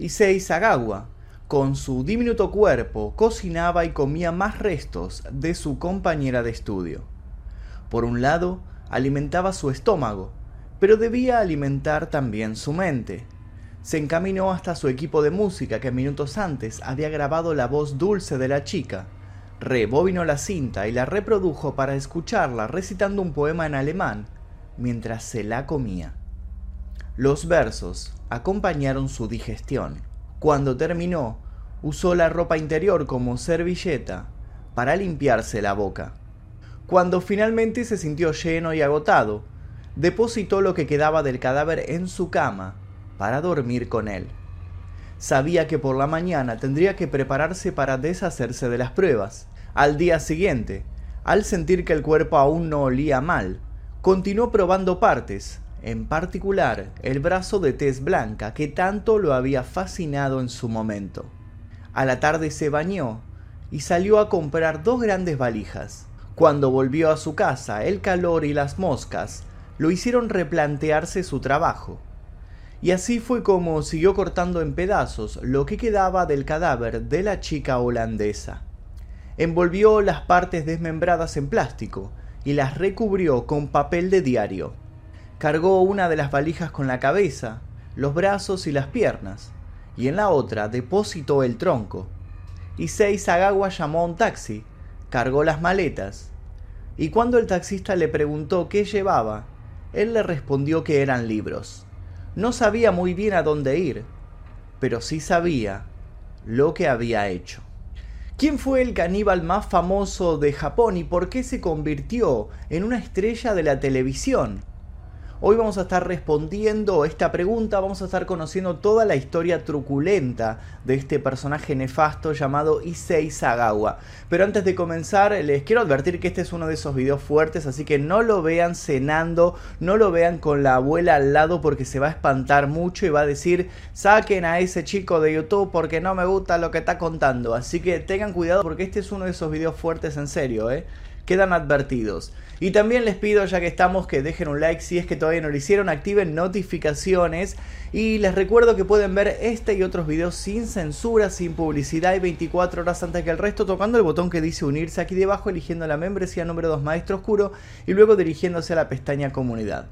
Issei Sagawa, con su diminuto cuerpo, cocinaba y comía más restos de su compañera de estudio. Por un lado, alimentaba su estómago, pero debía alimentar también su mente. Se encaminó hasta su equipo de música que minutos antes había grabado la voz dulce de la chica. Rebobinó la cinta y la reprodujo para escucharla recitando un poema en alemán mientras se la comía. Los versos acompañaron su digestión. Cuando terminó, usó la ropa interior como servilleta para limpiarse la boca. Cuando finalmente se sintió lleno y agotado, depositó lo que quedaba del cadáver en su cama para dormir con él. Sabía que por la mañana tendría que prepararse para deshacerse de las pruebas. Al día siguiente, al sentir que el cuerpo aún no olía mal, continuó probando partes, en particular el brazo de tez blanca que tanto lo había fascinado en su momento. A la tarde se bañó y salió a comprar dos grandes valijas. Cuando volvió a su casa, el calor y las moscas lo hicieron replantearse su trabajo. Y así fue como siguió cortando en pedazos lo que quedaba del cadáver de la chica holandesa. Envolvió las partes desmembradas en plástico y las recubrió con papel de diario. Cargó una de las valijas con la cabeza, los brazos y las piernas, y en la otra depositó el tronco. Issei Sagawa llamó a un taxi, cargó las maletas, y cuando el taxista le preguntó qué llevaba, él le respondió que eran libros. No sabía muy bien a dónde ir, pero sí sabía lo que había hecho. ¿Quién fue el caníbal más famoso de Japón y por qué se convirtió en una estrella de la televisión? Hoy vamos a estar respondiendo esta pregunta, vamos a estar conociendo toda la historia truculenta de este personaje nefasto llamado Issei Sagawa. Pero antes de comenzar, les quiero advertir que este es uno de esos videos fuertes, así que no lo vean cenando, no lo vean con la abuela al lado porque se va a espantar mucho y va a decir, saquen a ese chico de YouTube porque no me gusta lo que está contando. Así que tengan cuidado porque este es uno de esos videos fuertes en serio, ¿eh? Quedan advertidos. Y también les pido, ya que estamos, que dejen un like si es que todavía no lo hicieron, activen notificaciones y les recuerdo que pueden ver este y otros videos sin censura, sin publicidad y 24 horas antes que el resto, tocando el botón que dice unirse aquí debajo, eligiendo la membresía número 2 Maestro Oscuro y luego dirigiéndose a la pestaña Comunidad.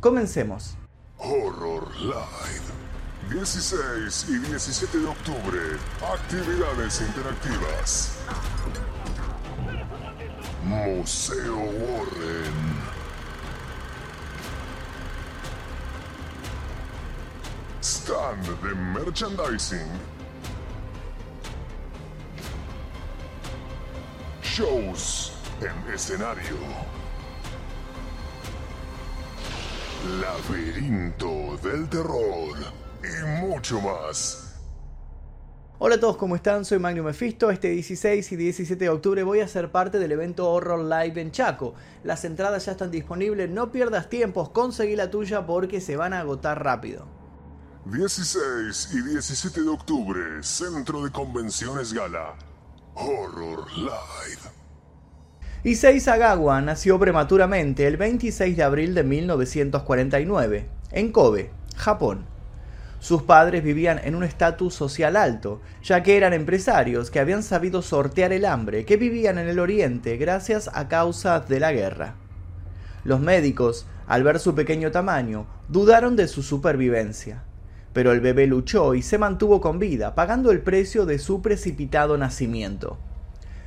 Comencemos. Horror Live. 16 y 17 de octubre. Actividades interactivas. Museo Warren. Stand de merchandising. Shows en escenario. Laberinto del terror y mucho más. Hola a todos, ¿cómo están? Soy Magnum Mephisto. Este 16 y 17 de octubre voy a ser parte del evento Horror Live en Chaco. Las entradas ya están disponibles, no pierdas tiempos, conseguí la tuya porque se van a agotar rápido. 16 y 17 de octubre, Centro de Convenciones Gala. Horror Live. Issei Sagawa nació prematuramente el 26 de abril de 1949, en Kobe, Japón. Sus padres vivían en un estatus social alto, ya que eran empresarios que habían sabido sortear el hambre que vivían en el oriente gracias a causas de la guerra. Los médicos, al ver su pequeño tamaño, dudaron de su supervivencia, pero el bebé luchó y se mantuvo con vida, pagando el precio de su precipitado nacimiento.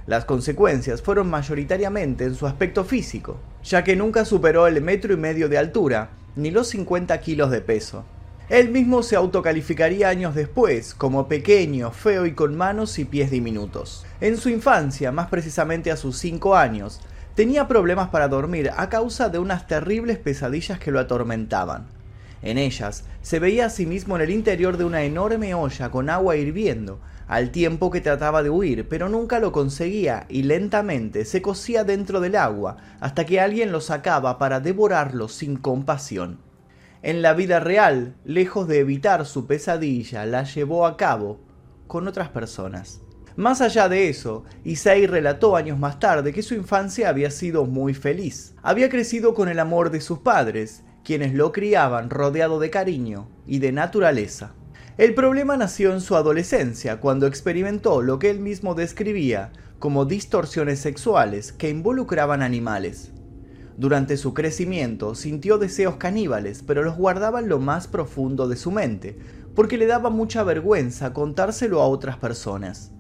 Las consecuencias fueron mayoritariamente en su aspecto físico, ya que nunca superó el metro y medio de altura ni los 50 kilos de peso. Él mismo se autocalificaría años después como pequeño, feo y con manos y pies diminutos. En su infancia, más precisamente a sus 5 años, tenía problemas para dormir a causa de unas terribles pesadillas que lo atormentaban. En ellas se veía a sí mismo en el interior de una enorme olla con agua hirviendo, al tiempo que trataba de huir, pero nunca lo conseguía y lentamente se cosía dentro del agua hasta que alguien lo sacaba para devorarlo sin compasión. En la vida real, lejos de evitar su pesadilla, la llevó a cabo con otras personas. Más allá de eso, Isai relató años más tarde que su infancia había sido muy feliz. Había crecido con el amor de sus padres, quienes lo criaban rodeado de cariño y de naturaleza. El problema nació en su adolescencia, cuando experimentó lo que él mismo describía como distorsiones sexuales que involucraban animales. Durante su crecimiento sintió deseos caníbales, pero los guardaba en lo más profundo de su mente, porque le daba mucha vergüenza contárselo a otras personas.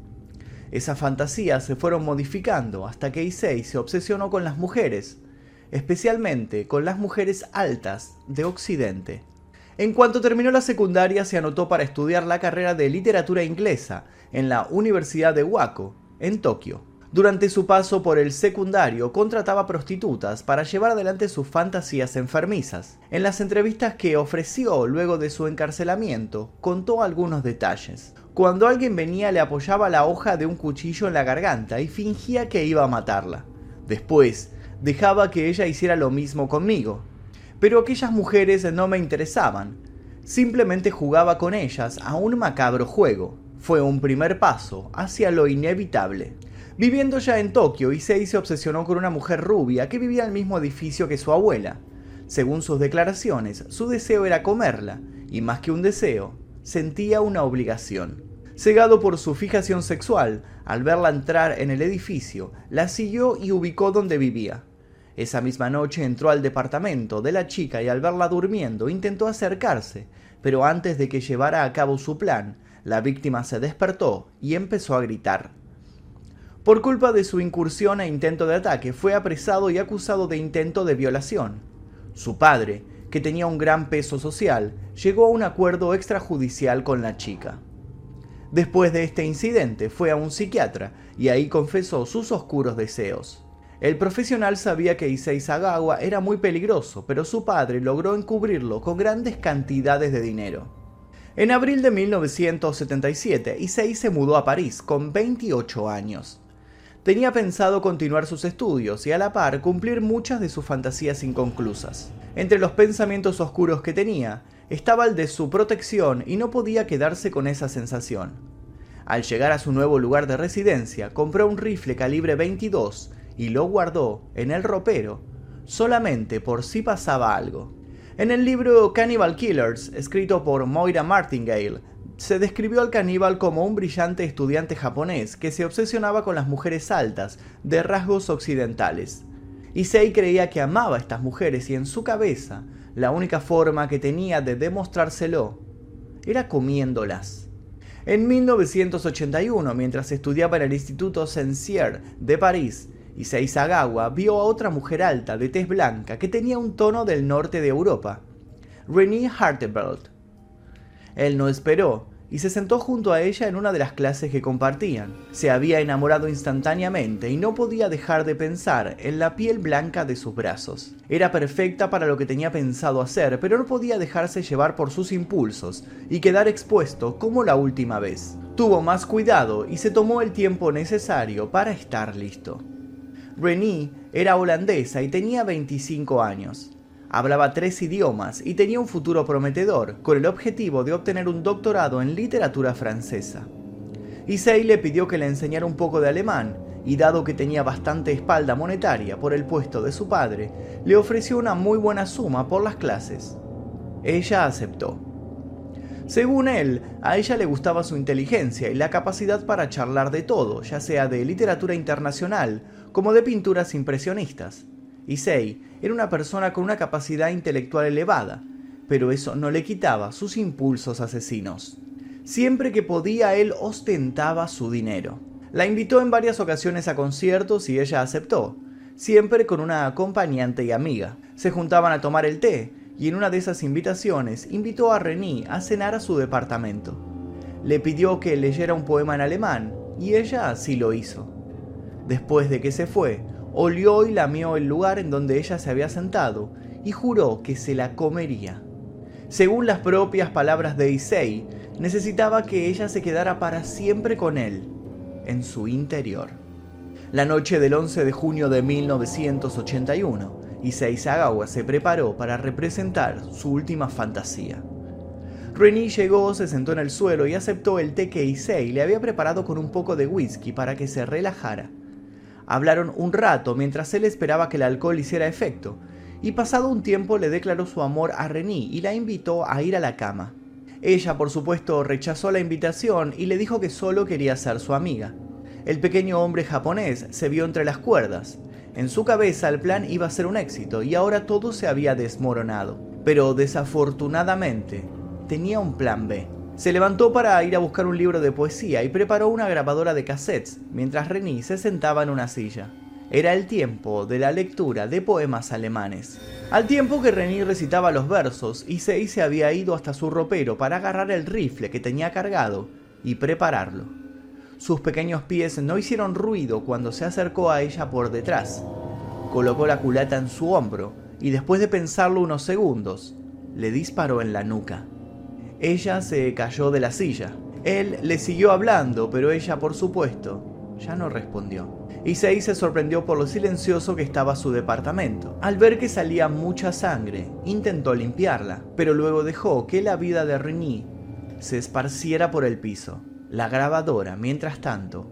Esas fantasías se fueron modificando hasta que Issei se obsesionó con las mujeres, especialmente con las mujeres altas de Occidente. En cuanto terminó la secundaria se anotó para estudiar la carrera de literatura inglesa en la Universidad de Wako, en Tokio. Durante su paso por el secundario contrataba prostitutas para llevar adelante sus fantasías enfermizas. En las entrevistas que ofreció luego de su encarcelamiento, contó algunos detalles. Cuando alguien venía le apoyaba la hoja de un cuchillo en la garganta y fingía que iba a matarla. Después, dejaba que ella hiciera lo mismo conmigo, pero aquellas mujeres no me interesaban. Simplemente jugaba con ellas a un macabro juego. Fue un primer paso hacia lo inevitable. Viviendo ya en Tokio, Issei se obsesionó con una mujer rubia que vivía en el mismo edificio que su abuela. Según sus declaraciones, su deseo era comerla, y más que un deseo, sentía una obligación. Cegado por su fijación sexual, al verla entrar en el edificio, la siguió y ubicó donde vivía. Esa misma noche entró al departamento de la chica y al verla durmiendo intentó acercarse, pero antes de que llevara a cabo su plan, la víctima se despertó y empezó a gritar. Por culpa de su incursión e intento de ataque, fue apresado y acusado de intento de violación. Su padre, que tenía un gran peso social, llegó a un acuerdo extrajudicial con la chica. Después de este incidente, fue a un psiquiatra y ahí confesó sus oscuros deseos. El profesional sabía que Issei Sagawa era muy peligroso, pero su padre logró encubrirlo con grandes cantidades de dinero. En abril de 1977, Issei se mudó a París con 28 años. Tenía pensado continuar sus estudios y a la par cumplir muchas de sus fantasías inconclusas. Entre los pensamientos oscuros que tenía estaba el de su protección y no podía quedarse con esa sensación. Al llegar a su nuevo lugar de residencia, compró un rifle calibre 22 y lo guardó en el ropero solamente por si pasaba algo. En el libro Cannibal Killers, escrito por Moira Martingale, se describió al caníbal como un brillante estudiante japonés que se obsesionaba con las mujeres altas, de rasgos occidentales. Issei creía que amaba a estas mujeres y en su cabeza la única forma que tenía de demostrárselo era comiéndolas. En 1981, mientras estudiaba en el Instituto Sensier de París, y Seisagawa vio a otra mujer alta de tez blanca que tenía un tono del norte de Europa, Renée Harteveld. Él no esperó y se sentó junto a ella en una de las clases que compartían. Se había enamorado instantáneamente y no podía dejar de pensar en la piel blanca de sus brazos. Era perfecta para lo que tenía pensado hacer, pero no podía dejarse llevar por sus impulsos y quedar expuesto como la última vez. Tuvo más cuidado y se tomó el tiempo necesario para estar listo. Renée era holandesa y tenía 25 años. Hablaba tres idiomas y tenía un futuro prometedor, con el objetivo de obtener un doctorado en literatura francesa. Issei le pidió que le enseñara un poco de alemán, y dado que tenía bastante espalda monetaria por el puesto de su padre, le ofreció una muy buena suma por las clases. Ella aceptó. Según él, a ella le gustaba su inteligencia y la capacidad para charlar de todo, ya sea de literatura internacional como de pinturas impresionistas. Issei era una persona con una capacidad intelectual elevada, pero eso no le quitaba sus impulsos asesinos. Siempre que podía él ostentaba su dinero. La invitó en varias ocasiones a conciertos y ella aceptó, siempre con una acompañante y amiga. Se juntaban a tomar el té y en una de esas invitaciones invitó a René a cenar a su departamento. Le pidió que leyera un poema en alemán y ella así lo hizo. Después de que se fue, olió y lamió el lugar en donde ella se había sentado y juró que se la comería. Según las propias palabras de Issei, necesitaba que ella se quedara para siempre con él, en su interior. La noche del 11 de junio de 1981, Issei Sagawa se preparó para representar su última fantasía. Rennie llegó, se sentó en el suelo y aceptó el té que Issei le había preparado con un poco de whisky para que se relajara. Hablaron un rato mientras él esperaba que el alcohol hiciera efecto, y pasado un tiempo le declaró su amor a Rennie y la invitó a ir a la cama. Ella, por supuesto, rechazó la invitación y le dijo que solo quería ser su amiga. El pequeño hombre japonés se vio entre las cuerdas. En su cabeza el plan iba a ser un éxito y ahora todo se había desmoronado. Pero desafortunadamente, tenía un plan B. Se levantó para ir a buscar un libro de poesía y preparó una grabadora de cassettes mientras René se sentaba en una silla. Era el tiempo de la lectura de poemas alemanes. Al tiempo que René recitaba los versos, Issei se había ido hasta su ropero para agarrar el rifle que tenía cargado y prepararlo. Sus pequeños pies no hicieron ruido cuando se acercó a ella por detrás. Colocó la culata en su hombro y después de pensarlo unos segundos, le disparó en la nuca. Ella se cayó de la silla. Él le siguió hablando, pero ella, por supuesto, ya no respondió. Issei se sorprendió por lo silencioso que estaba su departamento. Al ver que salía mucha sangre, intentó limpiarla, pero luego dejó que la vida de René se esparciera por el piso. La grabadora, mientras tanto,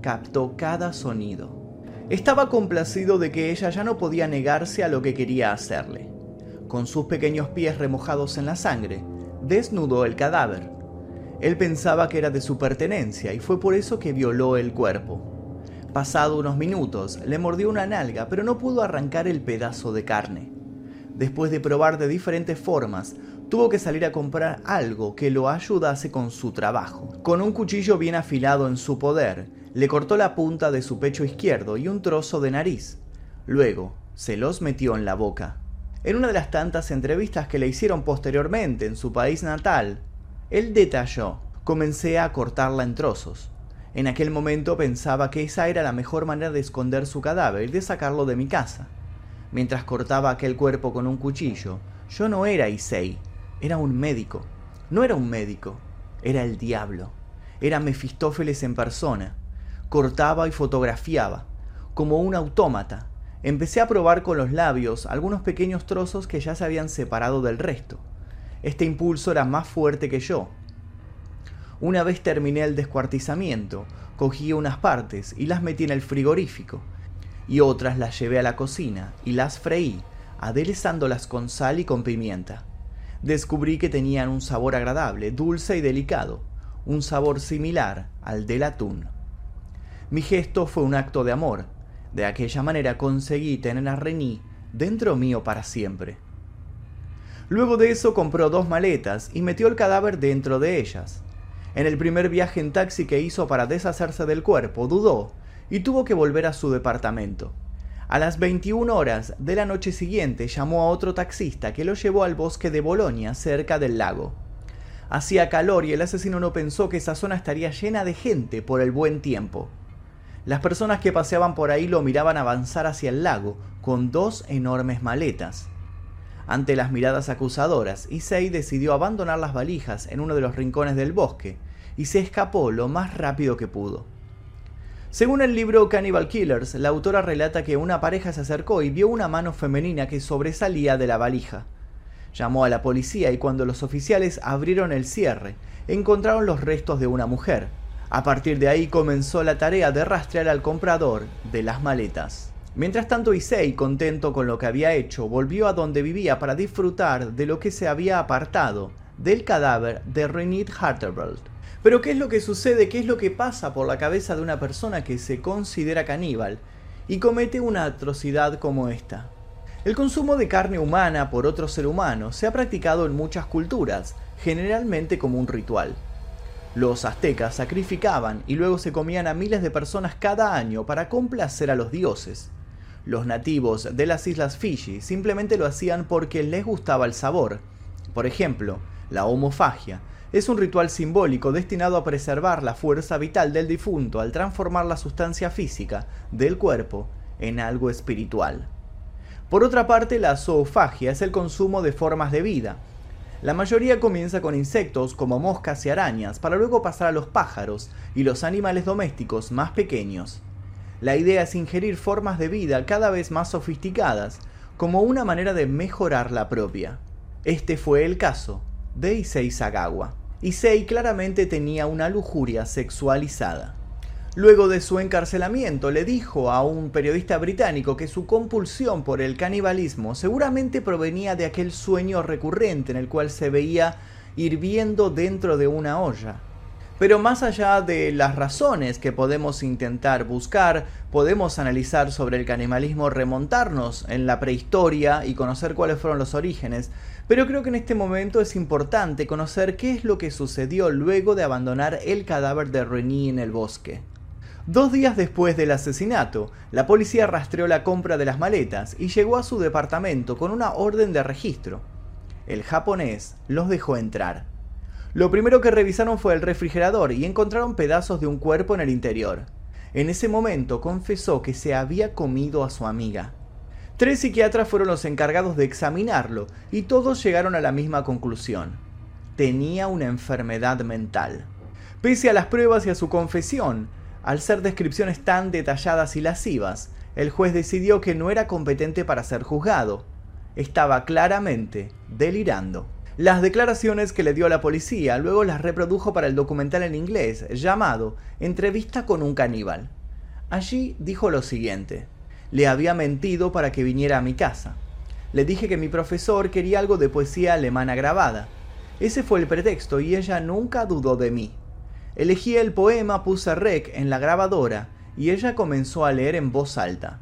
captó cada sonido. Estaba complacido de que ella ya no podía negarse a lo que quería hacerle. Con sus pequeños pies remojados en la sangre, desnudó el cadáver. Él pensaba que era de su pertenencia y fue por eso que violó el cuerpo. Pasado unos minutos, le mordió una nalga, pero no pudo arrancar el pedazo de carne. Después de probar de diferentes formas, tuvo que salir a comprar algo que lo ayudase con su trabajo. Con un cuchillo bien afilado en su poder, le cortó la punta de su pecho izquierdo y un trozo de nariz. Luego, se los metió en la boca. En una de las tantas entrevistas que le hicieron posteriormente en su país natal, él detalló, comencé a cortarla en trozos. En aquel momento pensaba que esa era la mejor manera de esconder su cadáver y de sacarlo de mi casa. Mientras cortaba aquel cuerpo con un cuchillo, yo no era Issei, era un médico. No era un médico, era el diablo. Era Mefistófeles en persona. Cortaba y fotografiaba, como un autómata, Empecé a probar con los labios algunos pequeños trozos que ya se habían separado del resto. Este impulso era más fuerte que yo. Una vez terminé el descuartizamiento, cogí unas partes y las metí en el frigorífico, y otras las llevé a la cocina y las freí, aderezándolas con sal y con pimienta. Descubrí que tenían un sabor agradable, dulce y delicado, un sabor similar al del atún. Mi gesto fue un acto de amor, de aquella manera conseguí tener a Reni dentro mío para siempre. Luego de eso compró dos maletas y metió el cadáver dentro de ellas. En el primer viaje en taxi que hizo para deshacerse del cuerpo, dudó y tuvo que volver a su departamento. A las 21 horas de la noche siguiente llamó a otro taxista que lo llevó al bosque de Bolonia, cerca del lago. Hacía calor y el asesino no pensó que esa zona estaría llena de gente por el buen tiempo. Las personas que paseaban por ahí lo miraban avanzar hacia el lago con dos enormes maletas. Ante las miradas acusadoras, Issei decidió abandonar las valijas en uno de los rincones del bosque y se escapó lo más rápido que pudo. Según el libro Cannibal Killers, la autora relata que una pareja se acercó y vio una mano femenina que sobresalía de la valija. Llamó a la policía y cuando los oficiales abrieron el cierre, encontraron los restos de una mujer, a partir de ahí comenzó la tarea de rastrear al comprador de las maletas. Mientras tanto, Issei, contento con lo que había hecho, volvió a donde vivía para disfrutar de lo que se había apartado del cadáver de Renit Harterveld. Pero ¿qué es lo que sucede? ¿Qué es lo que pasa por la cabeza de una persona que se considera caníbal y comete una atrocidad como esta? El consumo de carne humana por otro ser humano se ha practicado en muchas culturas, generalmente como un ritual. Los aztecas sacrificaban y luego se comían a miles de personas cada año para complacer a los dioses. Los nativos de las islas Fiji simplemente lo hacían porque les gustaba el sabor. Por ejemplo, la homofagia es un ritual simbólico destinado a preservar la fuerza vital del difunto al transformar la sustancia física del cuerpo en algo espiritual. Por otra parte, la zoofagia es el consumo de formas de vida, La mayoría comienza con insectos como moscas y arañas, para luego pasar a los pájaros y los animales domésticos más pequeños. La idea es ingerir formas de vida cada vez más sofisticadas, como una manera de mejorar la propia. Este fue el caso de Issei Sagawa. Issei claramente tenía una lujuria sexualizada. Luego de su encarcelamiento, le dijo a un periodista británico que su compulsión por el canibalismo seguramente provenía de aquel sueño recurrente en el cual se veía hirviendo dentro de una olla. Pero más allá de las razones que podemos intentar buscar, podemos analizar sobre el canibalismo, remontarnos en la prehistoria y conocer cuáles fueron los orígenes, pero creo que en este momento es importante conocer qué es lo que sucedió luego de abandonar el cadáver de Reni en el bosque. Dos días después del asesinato, la policía rastreó la compra de las maletas y llegó a su departamento con una orden de registro. El japonés los dejó entrar. Lo primero que revisaron fue el refrigerador y encontraron pedazos de un cuerpo en el interior. En ese momento confesó que se había comido a su amiga. Tres psiquiatras fueron los encargados de examinarlo y todos llegaron a la misma conclusión. Tenía una enfermedad mental. Pese a las pruebas y a su confesión, al ser descripciones tan detalladas y lascivas, el juez decidió que no era competente para ser juzgado. Estaba claramente delirando. Las declaraciones que le dio a la policía luego las reprodujo para el documental en inglés llamado Entrevista con un caníbal. Allí dijo lo siguiente. Le había mentido para que viniera a mi casa. Le dije que mi profesor quería algo de poesía alemana grabada. Ese fue el pretexto y ella nunca dudó de mí. Elegí el poema, puse rec en la grabadora y ella comenzó a leer en voz alta.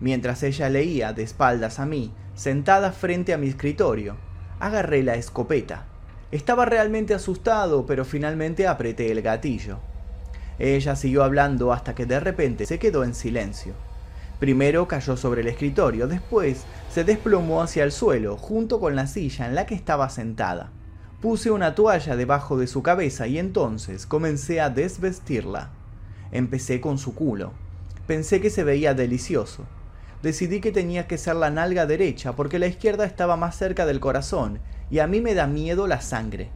Mientras ella leía de espaldas a mí, sentada frente a mi escritorio, agarré la escopeta. Estaba realmente asustado, pero finalmente apreté el gatillo. Ella siguió hablando hasta que de repente se quedó en silencio. Primero cayó sobre el escritorio, después se desplomó hacia el suelo, junto con la silla en la que estaba sentada. Puse una toalla debajo de su cabeza y entonces comencé a desvestirla. Empecé con su culo. Pensé que se veía delicioso. Decidí que tenía que ser la nalga derecha porque la izquierda estaba más cerca del corazón y a mí me da miedo la sangre.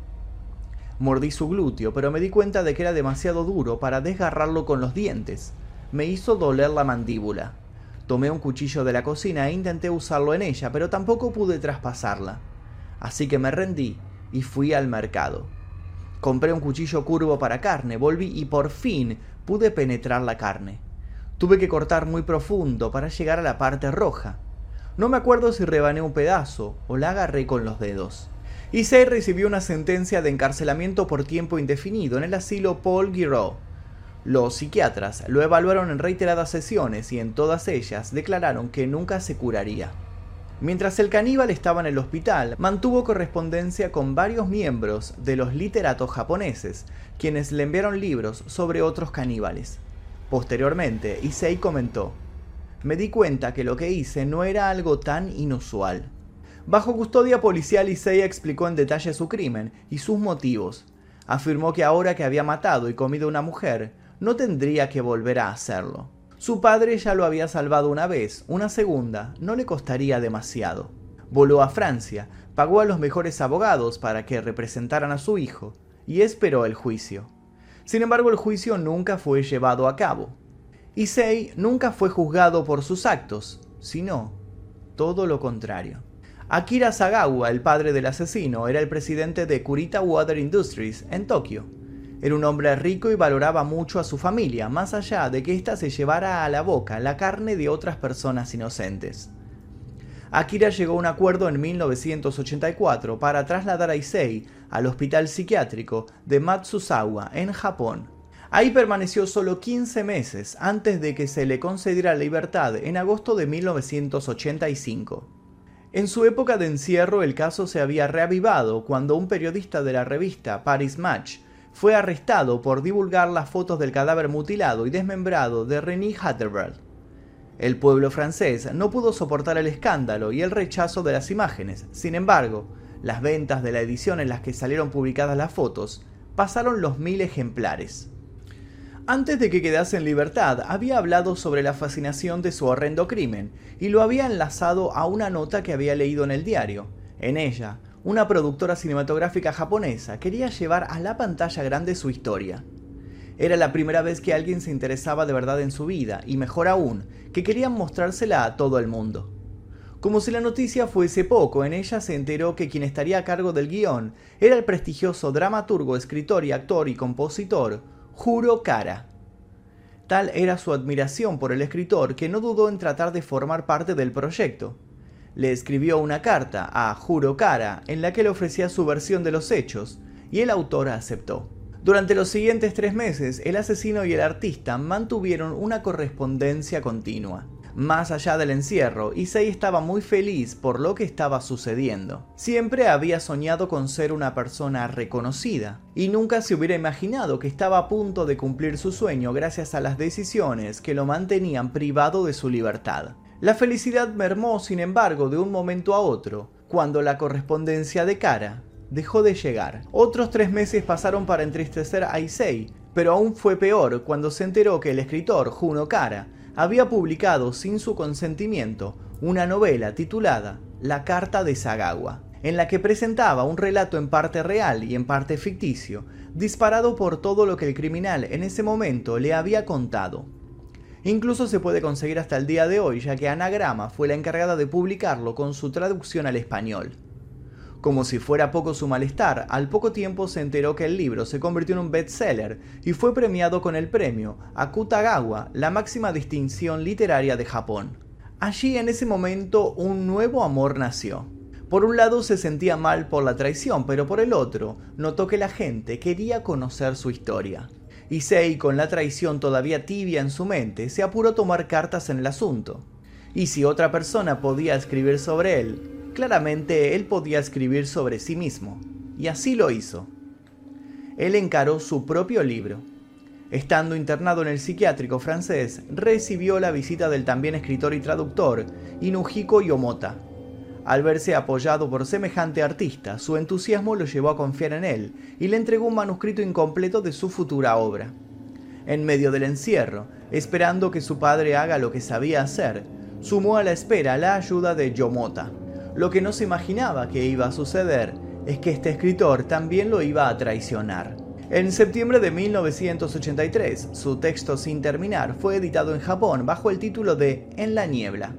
Mordí su glúteo, pero me di cuenta de que era demasiado duro para desgarrarlo con los dientes. Me hizo doler la mandíbula. Tomé un cuchillo de la cocina e intenté usarlo en ella, pero tampoco pude traspasarla. Así que me rendí y fui al mercado. Compré un cuchillo curvo para carne, volví y por fin pude penetrar la carne. Tuve que cortar muy profundo para llegar a la parte roja. No me acuerdo si rebané un pedazo o la agarré con los dedos. Issei recibió una sentencia de encarcelamiento por tiempo indefinido en el asilo Paul Guiraud. Los psiquiatras lo evaluaron en reiteradas sesiones y en todas ellas declararon que nunca se curaría. Mientras el caníbal estaba en el hospital, mantuvo correspondencia con varios miembros de los literatos japoneses, quienes le enviaron libros sobre otros caníbales. Posteriormente, Issei comentó, me di cuenta que lo que hice no era algo tan inusual. Bajo custodia policial, Issei explicó en detalle su crimen y sus motivos. Afirmó que ahora que había matado y comido a una mujer, no tendría que volver a hacerlo. Su padre ya lo había salvado una vez, una segunda no le costaría demasiado. Voló a Francia, pagó a los mejores abogados para que representaran a su hijo y esperó el juicio. Sin embargo, el juicio nunca fue llevado a cabo. Issei nunca fue juzgado por sus actos, sino todo lo contrario. Akira Sagawa, el padre del asesino, era el presidente de Kurita Water Industries en Tokio era un hombre rico y valoraba mucho a su familia, más allá de que ésta se llevara a la boca la carne de otras personas inocentes. Akira llegó a un acuerdo en 1984 para trasladar a Issei al hospital psiquiátrico de Matsuzawa en Japón. Ahí permaneció solo 15 meses antes de que se le concediera libertad en agosto de 1985. En su época de encierro el caso se había reavivado cuando un periodista de la revista Paris Match fue arrestado por divulgar las fotos del cadáver mutilado y desmembrado de René Hatterberg. El pueblo francés no pudo soportar el escándalo y el rechazo de las imágenes. Sin embargo, las ventas de la edición en las que salieron publicadas las fotos pasaron los mil ejemplares. Antes de que quedase en libertad, había hablado sobre la fascinación de su horrendo crimen y lo había enlazado a una nota que había leído en el diario. En ella, una productora cinematográfica japonesa quería llevar a la pantalla grande su historia. Era la primera vez que alguien se interesaba de verdad en su vida, y mejor aún, que querían mostrársela a todo el mundo. Como si la noticia fuese poco, en ella se enteró que quien estaría a cargo del guion era el prestigioso dramaturgo, escritor y actor y compositor Juro Kara. Tal era su admiración por el escritor que no dudó en tratar de formar parte del proyecto. Le escribió una carta a Juro Kara en la que le ofrecía su versión de los hechos, y el autor aceptó. Durante los siguientes tres meses, el asesino y el artista mantuvieron una correspondencia continua. Más allá del encierro, Issei estaba muy feliz por lo que estaba sucediendo. Siempre había soñado con ser una persona reconocida, y nunca se hubiera imaginado que estaba a punto de cumplir su sueño gracias a las decisiones que lo mantenían privado de su libertad. La felicidad mermó, sin embargo, de un momento a otro, cuando la correspondencia de Kara dejó de llegar. Otros tres meses pasaron para entristecer a Issei, pero aún fue peor cuando se enteró que el escritor Juno Kara había publicado sin su consentimiento una novela titulada La Carta de Sagawa, en la que presentaba un relato en parte real y en parte ficticio, disparado por todo lo que el criminal en ese momento le había contado. Incluso se puede conseguir hasta el día de hoy, ya que Anagrama fue la encargada de publicarlo con su traducción al español. Como si fuera poco su malestar, al poco tiempo se enteró que el libro se convirtió en un bestseller y fue premiado con el premio Akutagawa, la máxima distinción literaria de Japón. Allí en ese momento un nuevo amor nació. Por un lado se sentía mal por la traición, pero por el otro notó que la gente quería conocer su historia. Issei, con la traición todavía tibia en su mente, se apuró a tomar cartas en el asunto. Y si otra persona podía escribir sobre él, claramente él podía escribir sobre sí mismo, y así lo hizo. Él encaró su propio libro. Estando internado en el psiquiátrico francés, recibió la visita del también escritor y traductor Inuhiko Yomota. Al verse apoyado por semejante artista, su entusiasmo lo llevó a confiar en él y le entregó un manuscrito incompleto de su futura obra. En medio del encierro, esperando que su padre haga lo que sabía hacer, sumó a la espera la ayuda de Yomota. Lo que no se imaginaba que iba a suceder es que este escritor también lo iba a traicionar. En septiembre de 1983, su texto Sin terminar fue editado en Japón bajo el título de En la niebla.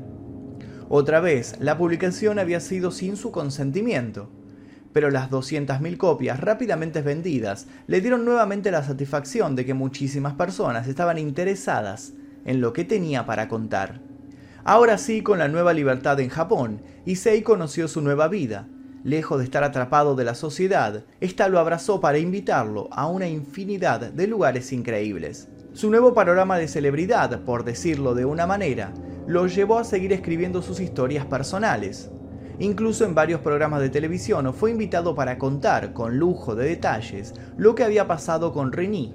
Otra vez, la publicación había sido sin su consentimiento, pero las 200.000 copias rápidamente vendidas le dieron nuevamente la satisfacción de que muchísimas personas estaban interesadas en lo que tenía para contar. Ahora sí, con la nueva libertad en Japón, Issei conoció su nueva vida. Lejos de estar atrapado de la sociedad, esta lo abrazó para invitarlo a una infinidad de lugares increíbles. Su nuevo panorama de celebridad, por decirlo de una manera, lo llevó a seguir escribiendo sus historias personales. Incluso en varios programas de televisión fue invitado para contar, con lujo de detalles, lo que había pasado con Reni,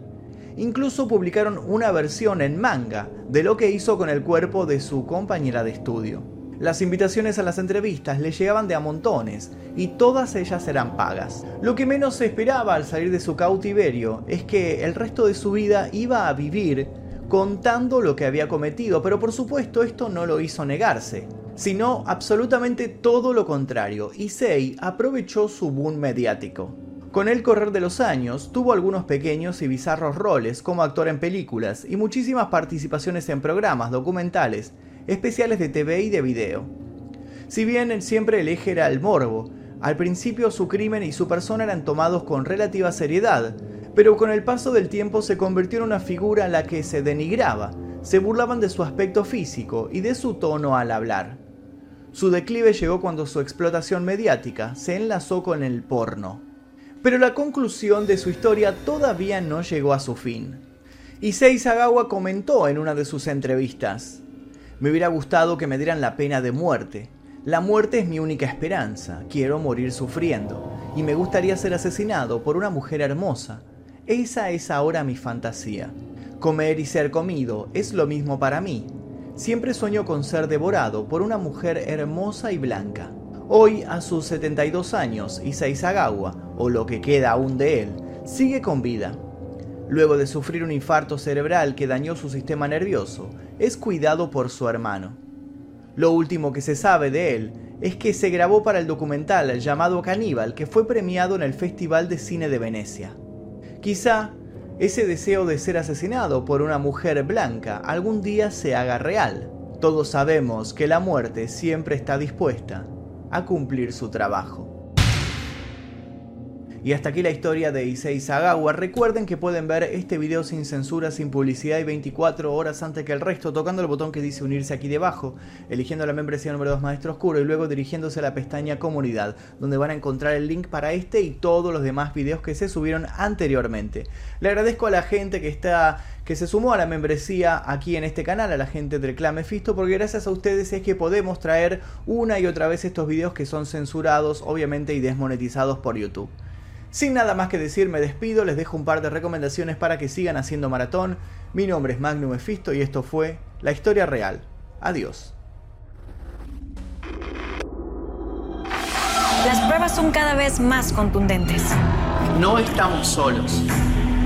Incluso publicaron una versión en manga de lo que hizo con el cuerpo de su compañera de estudio. Las invitaciones a las entrevistas le llegaban de a montones y todas ellas eran pagas. Lo que menos se esperaba al salir de su cautiverio es que el resto de su vida iba a vivir contando lo que había cometido, pero por supuesto esto no lo hizo negarse, sino absolutamente todo lo contrario. Issei aprovechó su boom mediático. Con el correr de los años, tuvo algunos pequeños y bizarros roles como actor en películas y muchísimas participaciones en programas, documentales, especiales de TV y de video. Si bien siempre el eje era el morbo, al principio su crimen y su persona eran tomados con relativa seriedad, pero con el paso del tiempo se convirtió en una figura a la que se denigraba, se burlaban de su aspecto físico y de su tono al hablar. Su declive llegó cuando su explotación mediática se enlazó con el porno. Pero la conclusión de su historia todavía no llegó a su fin. Issei Sagawa comentó en una de sus entrevistas, me hubiera gustado que me dieran la pena de muerte. La muerte es mi única esperanza, quiero morir sufriendo, y me gustaría ser asesinado por una mujer hermosa. Esa es ahora mi fantasía. Comer y ser comido es lo mismo para mí. Siempre sueño con ser devorado por una mujer hermosa y blanca. Hoy, a sus 72 años, Issei Sagawa, o lo que queda aún de él, sigue con vida. Luego de sufrir un infarto cerebral que dañó su sistema nervioso, es cuidado por su hermano. Lo último que se sabe de él es que se grabó para el documental llamado Caníbal, que fue premiado en el Festival de Cine de Venecia. Quizá ese deseo de ser asesinado por una mujer blanca algún día se haga real. Todos sabemos que la muerte siempre está dispuesta a cumplir su trabajo. Y hasta aquí la historia de Issei Sagawa. Recuerden que pueden ver este video sin censura, sin publicidad y 24 horas antes que el resto, tocando el botón que dice unirse aquí debajo, eligiendo la membresía número 2 Maestro Oscuro y luego dirigiéndose a la pestaña Comunidad, donde van a encontrar el link para este y todos los demás videos que se subieron anteriormente. Le agradezco a la gente que está que se sumó a la membresía aquí en este canal, a la gente del Clan Mephisto, porque gracias a ustedes es que podemos traer una y otra vez estos videos que son censurados, obviamente, y desmonetizados por YouTube. Sin nada más que decir, me despido, les dejo un par de recomendaciones para que sigan haciendo maratón. Mi nombre es Magnum Mephisto y esto fue La Historia Real. Adiós. Las pruebas son cada vez más contundentes. No estamos solos.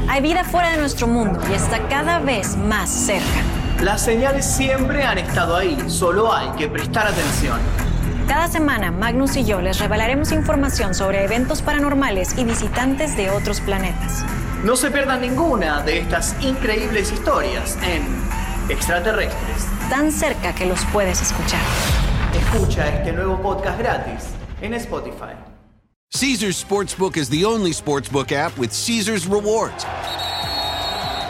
Hay vida fuera de nuestro mundo y está cada vez más cerca. Las señales siempre han estado ahí, solo hay que prestar atención. Cada semana, Magnus y yo les revelaremos información sobre eventos paranormales y visitantes de otros planetas. No se pierdan ninguna de estas increíbles historias en Extraterrestres. Tan cerca que los puedes escuchar. Escucha este nuevo podcast gratis en Spotify. Caesar's Sportsbook is the only sportsbook app with Caesar's rewards.